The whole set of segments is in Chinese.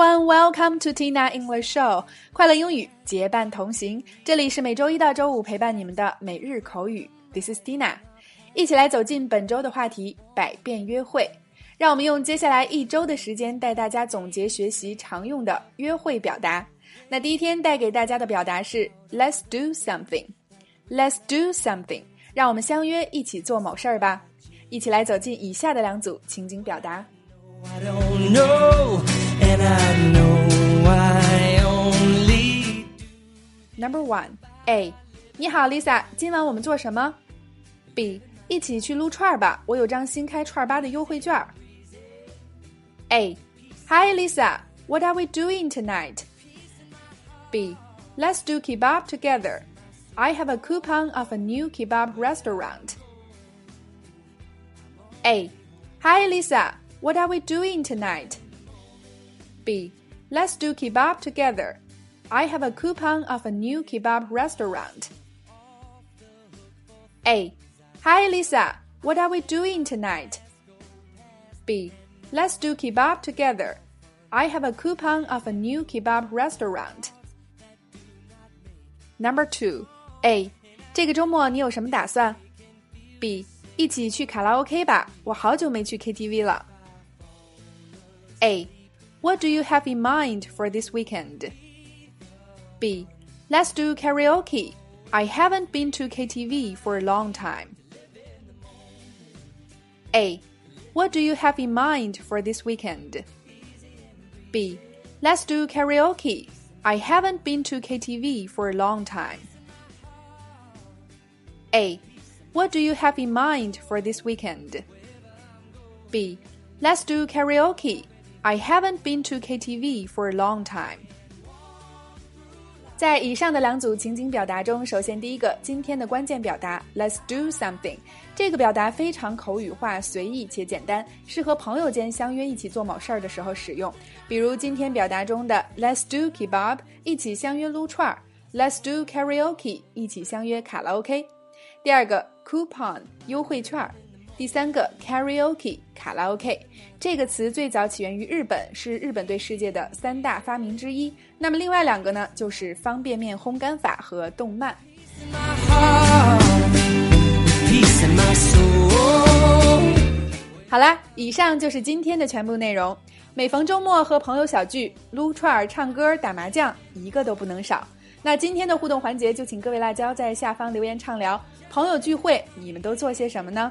everyone, welcome to Tina English Show。快乐英语结伴同行，这里是每周一到周五陪伴你们的每日口语。This is Tina，一起来走进本周的话题——百变约会。让我们用接下来一周的时间带大家总结学习常用的约会表达。那第一天带给大家的表达是 Let's do something。Let's do something，让我们相约一起做某事儿吧。一起来走进以下的两组情景表达。I don't know, and I know I only Number one A，你好，Lisa，今晚我们做什么？B，一起去撸串儿吧，我有张新开串儿吧的优惠券儿。A，Hi Lisa，What are we doing tonight? B, let's do kebab together. I have a coupon of a new kebab restaurant. A, Hi Lisa, what are we doing tonight? B, let's do kebab together. I have a coupon of a new kebab restaurant. A, Hi Lisa, what are we doing tonight? B, let's do kebab together. I have a coupon of a new kebab restaurant. Number two, A，这个周末你有什么打算？B，一起去卡拉 OK 吧，我好久没去 KTV 了。A, what do you have in mind for this weekend? B, let's do karaoke. I haven't been to KTV for a long time. A, what do you have in mind for this weekend? B, let's do karaoke. I haven't been to KTV for a long time. A, what do you have in mind for this weekend? B, let's do karaoke. I haven't been to KTV for a long time. 在以上的两组情景表达中，首先第一个，今天的关键表达 "Let's do something"，这个表达非常口语化、随意且简单，适合朋友间相约一起做某事儿的时候使用。比如今天表达中的 "Let's do kebab"，一起相约撸串儿；"Let's do karaoke"，一起相约卡拉 OK。第二个 "coupon" 优惠券儿。第三个 karaoke 卡拉 OK 这个词最早起源于日本，是日本对世界的三大发明之一。那么另外两个呢，就是方便面烘干法和动漫。好啦，以上就是今天的全部内容。每逢周末和朋友小聚，撸串儿、唱歌、打麻将，一个都不能少。那今天的互动环节，就请各位辣椒在下方留言畅聊。朋友聚会，你们都做些什么呢？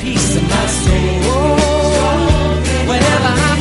Peace in my soul. Whenever I